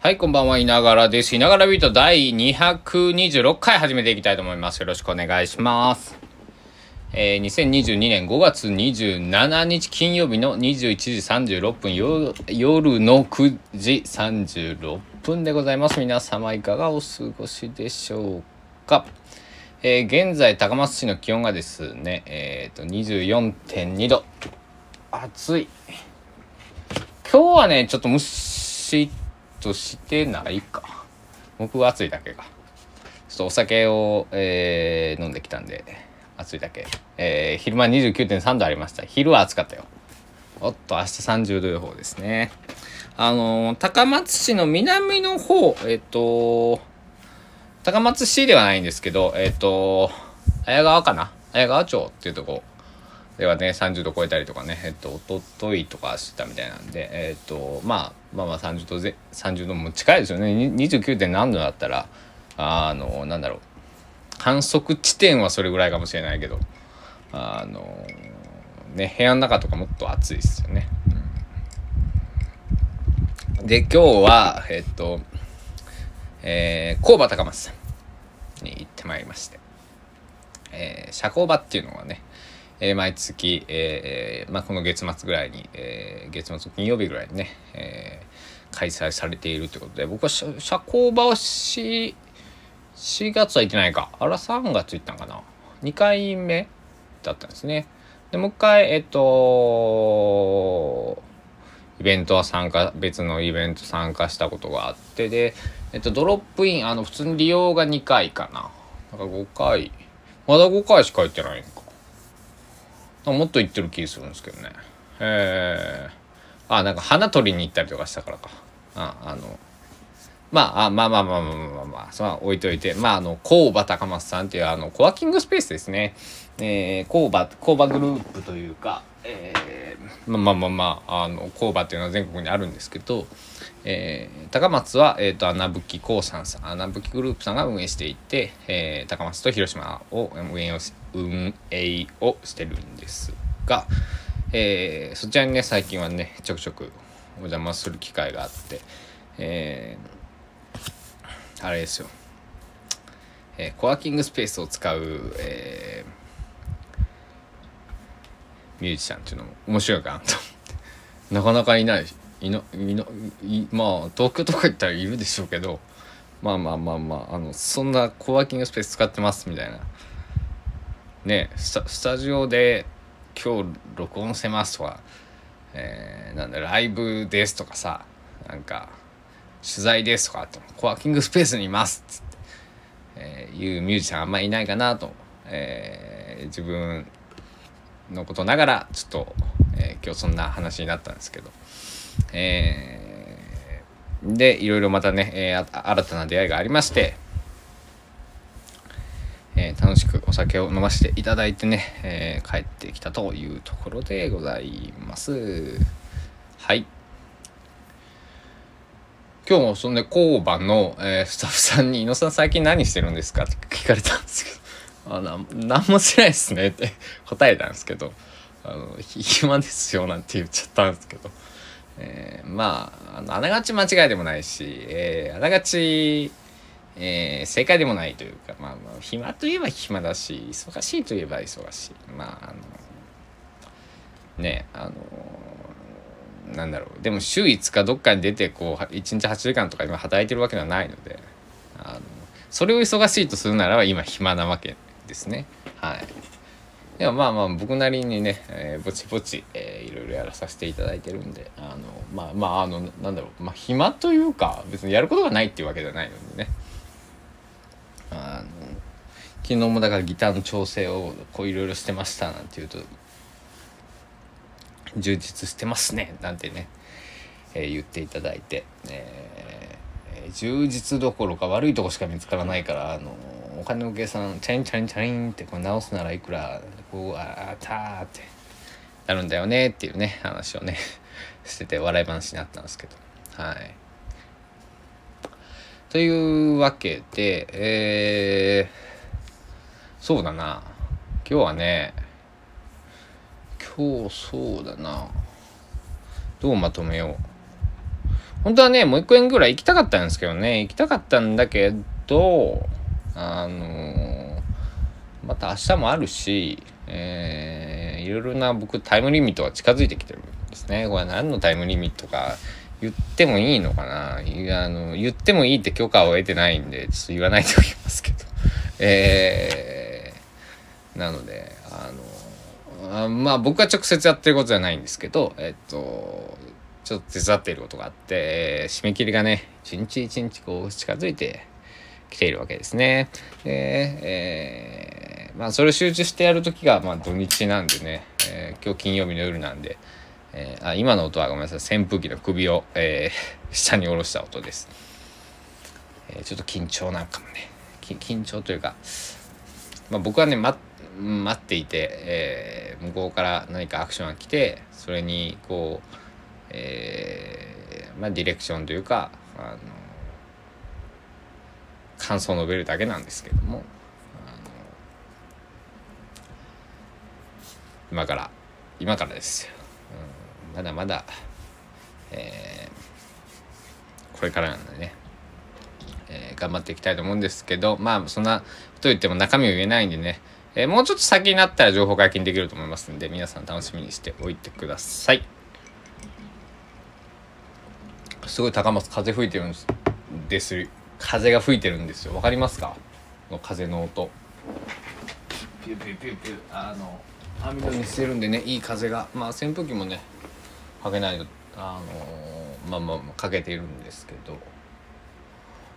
はい、こんばんは、いながらです。いながらビート第226回始めていきたいと思います。よろしくお願いします。えー、2022年5月27日金曜日の21時36分、夜の9時36分でございます。皆様いかがお過ごしでしょうか。えー、現在高松市の気温がですね、えっ、と、24.2度。暑い。今日はね、ちょっとムシッとしてないか。僕は暑いだけか。ちょっとお酒を、えー飲んできたんで、暑いだけ。えー昼間29.3度ありました。昼は暑かったよ。おっと、明日30度予報ですね。あのー高松市の南の方、えっ、と高松市ではないんですけど、えっ、と綾川かな？綾川町っていうとこではね30度超えたりとかねえっと一昨日とかしてたみたいなんでえっとまあまあまあ30度ぜ30度も近いですよね 29. 点何度だったらあのなんだろう観測地点はそれぐらいかもしれないけどあのね部屋の中とかもっと暑いですよね。うんで今日はえっとえー、工場高松に行ってまいりまして、えー、社交場っていうのはねえー毎月、えーまあ、この月末ぐらいに、えー月末金曜日ぐらいにね、えー開催されているということで僕は社交場をし4月は行ってないか。あら3月行ったんかな。2回目だったんですね。でもう一回えっとイベントは参加別のイベント参加したことがあってで、えっと、ドロップインあの普通に利用が2回かな。だから5回。まだ5回しか行ってないのか。もっと行ってる気するんですけどね。えー、あ、なんか花取りに行ったりとかしたからか。あ、あの、まあ、あまあまあまあまあまあまあ、まあ、それは置いといて、まあ、あの、工場高松さんっていう、あの、コワーキングスペースですね。えー、工場、工場グループというか、えー、まあまあまあまあ、あの、工場っていうのは全国にあるんですけど、えー、高松は、えー、と穴吹興産さん穴吹グループさんが運営していて、えー、高松と広島を運営を運営をしてるんですが、えーそちらにね最近はねちょくちょくお邪魔する機会があって、えーあれですよ、えーコワーキングスペースを使う、えーミュージシャンっていうのも面白いかなとなかなかいないいないないまあ東京とか行ったらいるでしょうけどまあまあまあまああのそんなコワーキングスペース使ってますみたいなねスタスタジオで今日録音してますとか、えーなんだライブですとかさなんか取材ですとかあってもコワーキングスペースにいますっつって、えーいうミュージシャンあんまりいないかなと、えー自分のことながらちょっと、えー今日そんな話になったんですけど。えーでいろいろまたね、えー新たな出会いがありまして、えー楽しくお酒を飲ませていただいてね、え帰ってきたというところでございますはい今日もそんで工場の、えスタッフさんに「井野さん最近何してるんですか?」って聞かれたんですけど「あな何もしてないですね」って答えたんですけど「あの暇ですよ」なんて言っちゃったんですけど。えーまああのあながち間違いでもないし、えーあながち、えー正解でもないというか、まあ、まあ暇といえば暇だし忙しいといえば忙しい。まああのねあのなんだろう。でも週5日どっかに出てこう1日8時間とか今働いてるわけではないのであのそれを忙しいとするならば今暇なわけですね。はい。でもまあまあ僕なりにね、えーぼちぼち、えーやらさせていただいてるんであのまあまああのなんだろうまあ暇というか別にやることがないっていうわけじゃないのでね。あの昨日もだからギターの調整をこういろいろしてましたなんて言うと充実してますねなんてね、えー言っていただいて、えー充実どころか悪いとこしか見つからないからあのお金の計算チャリンチャリンチャリンってこう直すならいくらこうあーたーって。なるんだよねっていうね話をね してて笑い話になったんですけど。はい。というわけでえー、そうだな。今日はね今日そうだな。どうまとめよう。本当はね、もう一個円ぐらい行きたかったんですけどね、行きたかったんだけど、あのー、また明日もあるし、えー、いろいろな僕タイムリミットが近づいてきてるんですね。これ何のタイムリミットか言ってもいいのかなあの言ってもいいって許可を得てないんで、ちょっと言わないと言いますけど。えー、なので、あの、あまあ僕は直接やってることじゃないんですけど、えっと、ちょっと手伝っていることがあって、締め切りがね、一日一日こう近づいてきているわけですね。で、えー、まあそれを集中してやるときが、まあ土日なんでね、えー、今日金曜日の夜なんで、えー、あ今の音はごめんなさい。扇風機の首を、えー、下に下ろした音です、えー、ちょっと緊張なんかもね。緊張というか、まあ、僕はね、ま、待っていて、えー、向こうから何かアクションが来てそれにこう、えー、まあ、ディレクションというかあの感想を述べるだけなんですけども。今から今からですよ、うん、まだまだ、えー、これからなんでねえー、頑張っていきたいと思うんですけど、まあ、そんなと言っても中身を言えないんでね、えー、もうちょっと先になったら情報解禁できると思いますんで、皆さん楽しみにしておいてください。すごい高松風吹いてるんです。です風が吹いてるんですよ。わかりますか？の風の音。ピュピュピュピュ。あの、網戸にしてるんでね、いい風が。まあ扇風機もね、かけないと、あの、まあまあかけているんですけど。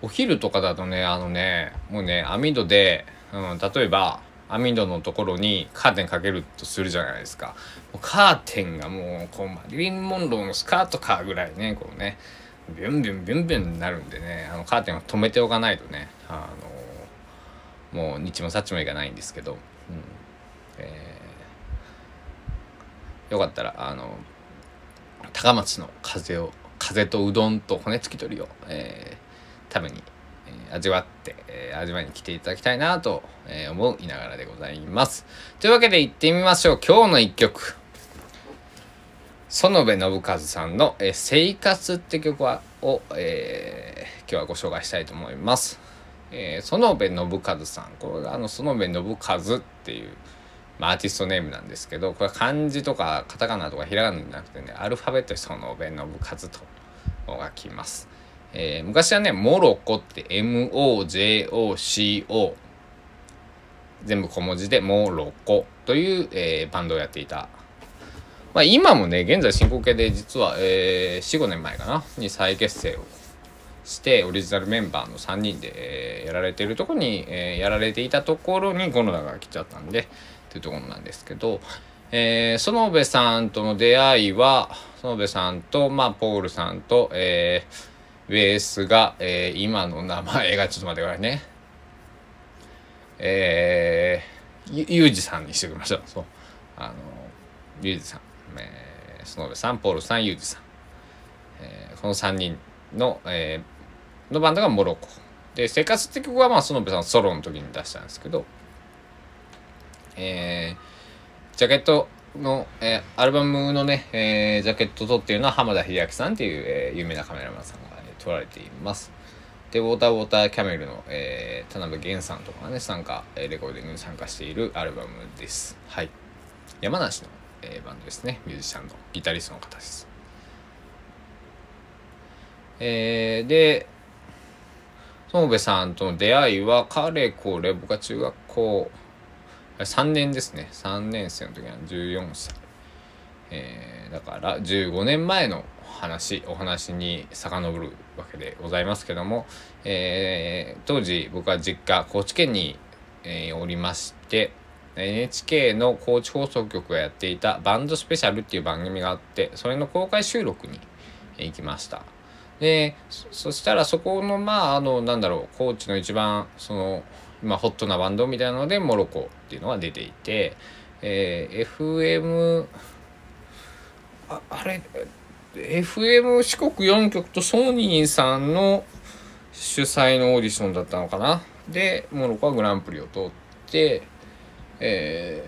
お昼とかだとね、あのね、もうね、網戸で、うん、例えば、網戸のところにカーテンかけるとするじゃないですか。カーテンがもう、こう、マリリン・モンローのスカートかぐらいね、こうね、ビュンビュンビュンビュンになるんでね、あの、カーテンを止めておかないとね、あのもう日もさっちもいかないんですけど、うん。えー、よかったら、あの、高松の風を、風とうどんと骨付き鳥を、えー食べに、えー、味わって、えー、味わいに来ていただきたいなと、えー、思いながらでございます。というわけで行ってみましょう。今日の一曲。園部信和さんの、えー、生活って曲はを、えー、今日はご紹介したいと思います。えー、園部信和さん。これがあの園部信和っていう、まあ、アーティストネームなんですけど、これ漢字とかカタカナとかひらがなじゃなくてね、アルファベットで園部信和とがきます。えー、昔はね、モロコって MOJOCO 全部小文字でモロコという、えー、バンドをやっていた。まあ、今もね、現在進行形で実は、えー、4、5年前かな？に再結成をしてオリジナルメンバーの3人で、えー、やられているところに、えー、やられていたところにコロナが来ちゃったんでっていうところなんですけど、えー、園部さんとの出会いは園部さんと、まあ、ポールさんと、えー、ベースが、えー、今の名前がちょっと待ってくださいね。えー、ゆうじさんにしておきましょう。そう。あの、ゆうじさん、えー、園部さん、ポールさん、ゆうじさん。えー、この3人の、えー、のバンドがモロコ。で、生活って曲は、まあ、園部さんソロの時に出したんですけど、えー、ジャケットの、えー、アルバムのね、えー、ジャケット撮っているのは浜田秀明さんっていう、えー、有名なカメラマンさんがね撮られています。で、ウォーターウォーターキャメルの、えー、田辺源さんとかがね、参加、えレコーディングに参加しているアルバムです。はい。山梨の、えー、バンドですね。ミュージシャンのギタリストの方です。えー、で、園部さんとの出会いは、かれこれ、僕は中学校3年ですね。3年生の時は14歳。えー、だから15年前の話お話に遡るわけでございますけども、えー、当時僕は実家高知県に、えー、おりまして NHK の高知放送局がやっていた「バンドスペシャル」っていう番組があってそれの公開収録に行きましたでそしたらそこのまああのなんだろう高知の一番その今ホットなバンドみたいなのでモロコっていうのが出ていて、えー、FM ああれ FM 四国4局とソニーさんの主催のオーディションだったのかな？でモロコはグランプリを取ってえ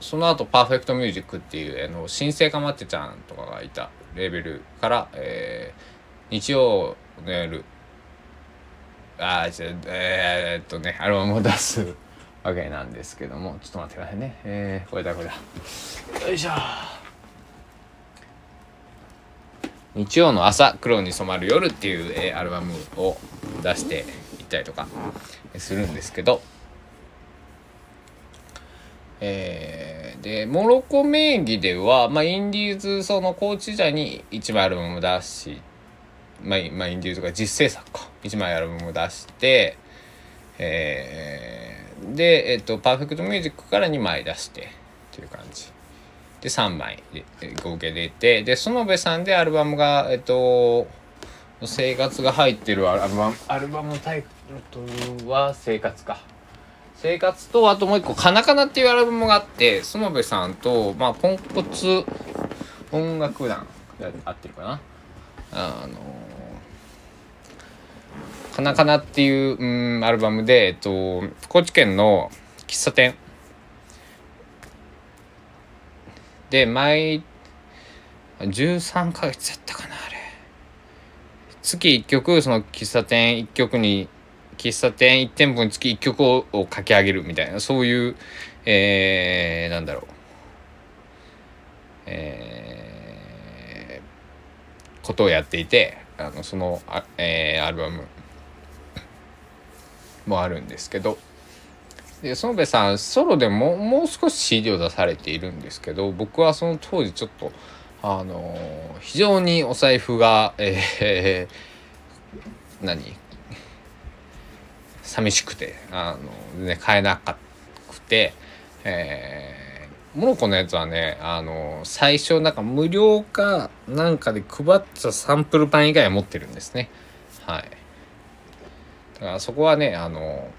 ー、その後パーフェクトミュージックっていうあの新生かまってちゃんとかがいたレベルから、えー日曜の夜あーちょえーっとねアルバムを出すわけなんですけどもちょっと待ってくださいね。えー、これだこれだ。よいしょ。日曜の朝黒に染まる夜っていう、えーアルバムを出していったりとかするんですけど。えーでモロコ名義では、まあ、インディーズそのコーチ時代に1枚アルバムを出して、まあ、いまあ、インディーズとか実制作か。1枚アルバムを出して、えーで、えっと、パーフェクトミュージックから2枚出してっていう感じ。で3枚でえ合計出てで園部さんでアルバムがえっと生活が入ってるアルバムアルバムのタイトルは生活か。生活とあともう一個「カナカナ」っていうアルバムがあって園部さんと、まあ、ポンコツ音楽団が合ってるかな。あのカナカナっていう、うん、アルバムで、えっと、高知県の喫茶店。で毎13ヶ月やったかなあれ。月1曲その喫茶店1曲に喫茶店1店舗につき1曲をを書き上げるみたいなそういうえー、なんだろう。えー、ことをやっていてあのそのあ、えーアルバム。もあるんですけど。で園部さんソロでももう少し CD を出されているんですけど僕はその当時ちょっとあの非常にお財布がえー、何？寂しくてあの、ね、買えなかくて、えー、モロコのやつはねあの最初なんか無料かなんかで配ったサンプル版以外は持ってるんですね。はい。だからそこはねあの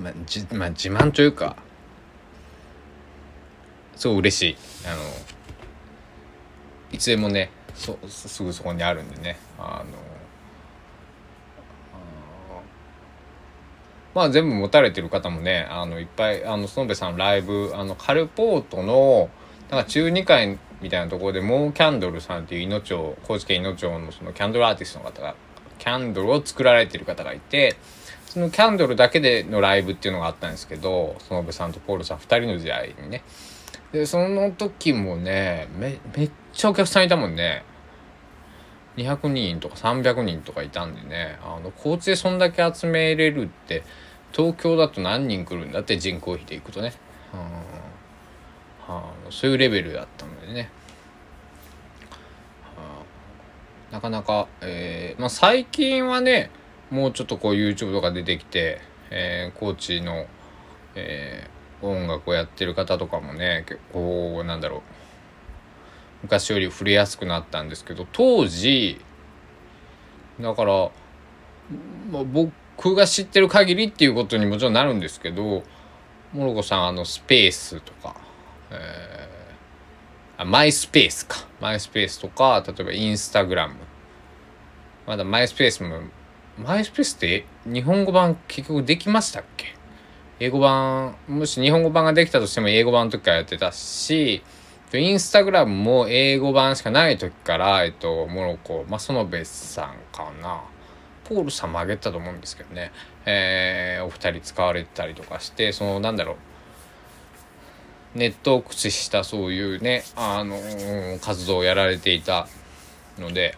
まあ、じまあ、自慢というかすごい嬉しい。あのいつでもねそすぐそこにあるんでねあのまあ全部持たれてる方もねあのいっぱいあの園部さんのライブあのカルポートのなんか中2階みたいなところでモーキャンドルさんっていう命町高知県命町のそのキャンドルアーティストの方がキャンドルを作られてる方がいてそのキャンドルだけでのライブっていうのがあったんですけど園部さんとポールさん2人の時代にね。でその時もねめめっちゃお客さんいたもんね。200人とか300人とかいたんでねあの高知でそんだけ集めれるって東京だと何人来るんだって人口比でいくとね、うん。はあ、そういうレベルだったのでね、はあ、なかなか、えーまあ、最近はねもうちょっとこう YouTube とか出てきて、えー、高知の、えー、音楽をやってる方とかもね結構なんだろう。昔より触れやすくなったんですけど当時だから、まあ、僕が知ってる限りっていうことにもちろんなるんですけどモロコさんあのスペースとか、え、マイスペースかマイスペースとか例えばインスタグラムまだマイスペースもマイスペースって日本語版結局できましたっけ？英語版もし日本語版ができたとしても英語版の時からやってたしインスタグラムも英語版しかない時から、えっと、モロコ、まあ、園部さんかな。ポールさんもあげたと思うんですけどね。えー、お二人使われてたりとかして、その、なんだろう。ネットを駆使したそういうね、あのー活動をやられていたので、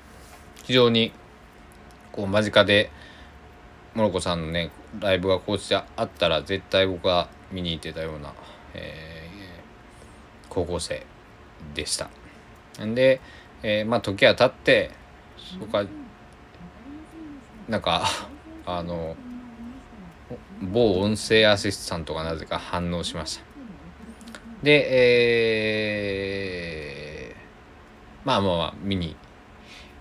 非常に、こう、間近で、モロコさんのね、ライブがこうしてあったら、絶対僕は見に行ってたような、えー高校生でした。んで、えーまあ時は経ってそこはなんかあの某音声アシスタントがなぜか反応しました。で、えーまあまあまあ見に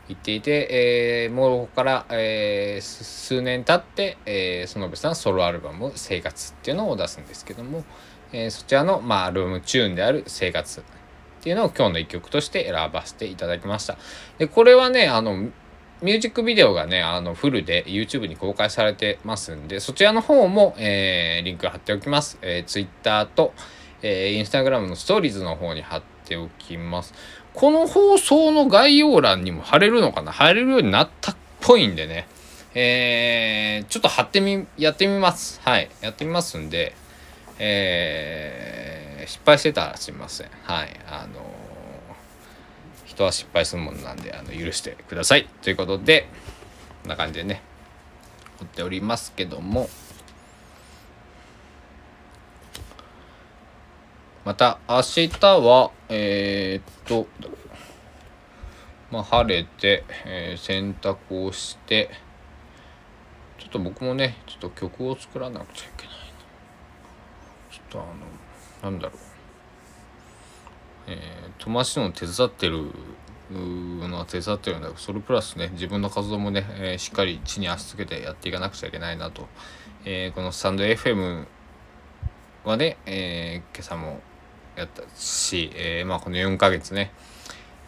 行っていて、えー、モロコから、えー数年経って、えー、園部さんソロアルバム「生活」っていうのを出すんですけども、えーそちらの、まあ、アルバムチューンである「生活」っていうのを今日の一曲として選ばせていただきました。でこれはねあのミュージックビデオがねあのフルで YouTube に公開されてますんでそちらの方も、えーリンク貼っておきます。えー、Twitter と、えー、Instagram のストーリーズの方に貼っておきます。この放送の概要欄にも貼れるのかな？貼れるようになったっぽいんでね。えー、ちょっと貼ってみ、やってみます。はい。やってみますんで、えー、失敗してたらすみません。はい。あのー、人は失敗するものなんで、あの、許してください。ということで、こんな感じでね、掘っておりますけども、また明日は、えー、っと、まあ、晴れて、えー、洗濯をして、ちょっと僕もね、ちょっと曲を作らなくちゃいけない。ちょっとあの、なんだろう。えー、友達の手伝ってるのは手伝ってるんだけど、それプラスね、自分の活動もね、えー、しっかり地に足つけてやっていかなくちゃいけないなと。えー、このスタンド FM はね、えー、今朝もやったし、えー、まあこの4ヶ月ね、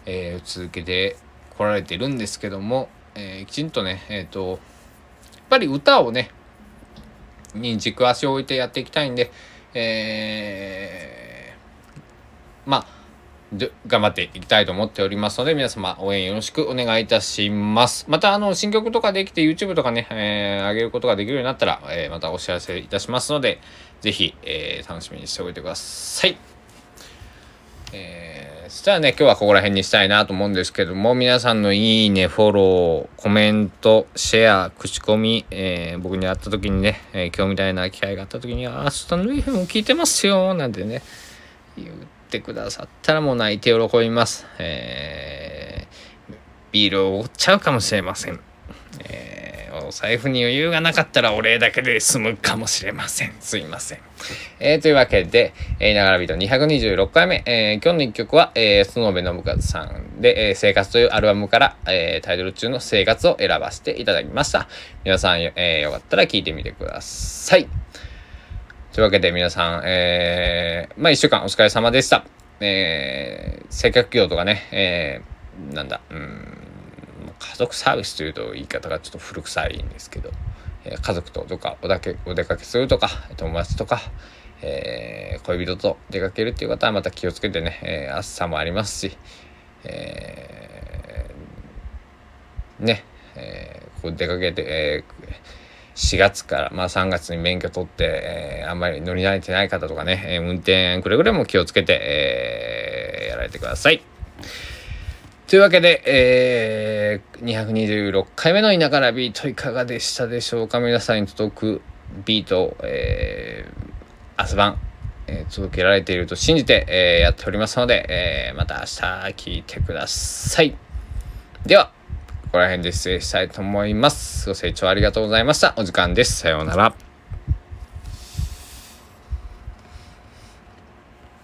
えー、続けてこられてるんですけども、えー、きちんとね、えっ、と、やっぱり歌をね、に軸足を置いてやっていきたいんで、えー、まあ、頑張っていきたいと思っておりますので、皆様応援よろしくお願いいたします。また、あの、新曲とかできて YouTube とかね、えー、上げることができるようになったら、えー、またお知らせいたしますので、ぜひ、えー、楽しみにしておいてください。えー、そしたらね、今日はここら辺にしたいなと思うんですけども、皆さんのいいね、フォロー、コメント、シェア、口コミ、えー、僕に会った時にね、えー、今日みたいな機会があった時に、あ、スタンド FM 聞いてますよ、なんてね、言ってくださったらもう泣いて喜びます。えー、ビールをおっちゃうかもしれません。えーお財布に余裕がなかったらお礼だけで済むかもしれません。すいません。えー、というわけで、えー、ながらビート226回目、えー、今日の一曲は、えー、園部信和さんで、えー、生活というアルバムから、えー、タイトル中の生活を選ばせていただきました。皆さん、えー、よかったら聴いてみてください。というわけで皆さん、えー、まあ一週間お疲れ様でした。えー、接客業とかね、えー、なんだ、うん、家族サービスというと言い方がちょっと古臭いんですけど、えー、家族とどかおだけお出かけするとか友達とか、えー、恋人と出かけるっていう方はまた気をつけてね、えー、暑さもありますし、えー、ね、えー、こう出かけて、えー、4月から、まあ、3月に免許取って、えー、あんまり乗り慣れてない方とかね、えー、運転くれぐれも気をつけて、えー、やられてください。というわけで、えー、226回目の田舎ラビートいかがでしたでしょうか？皆さんに届くビート、えー、明日晩、えー、届けられていると信じて、えー、やっておりますので、えー、また明日聞いてください。では、ここら辺で失礼したいと思います。ご清聴ありがとうございました。お時間です。さようなら。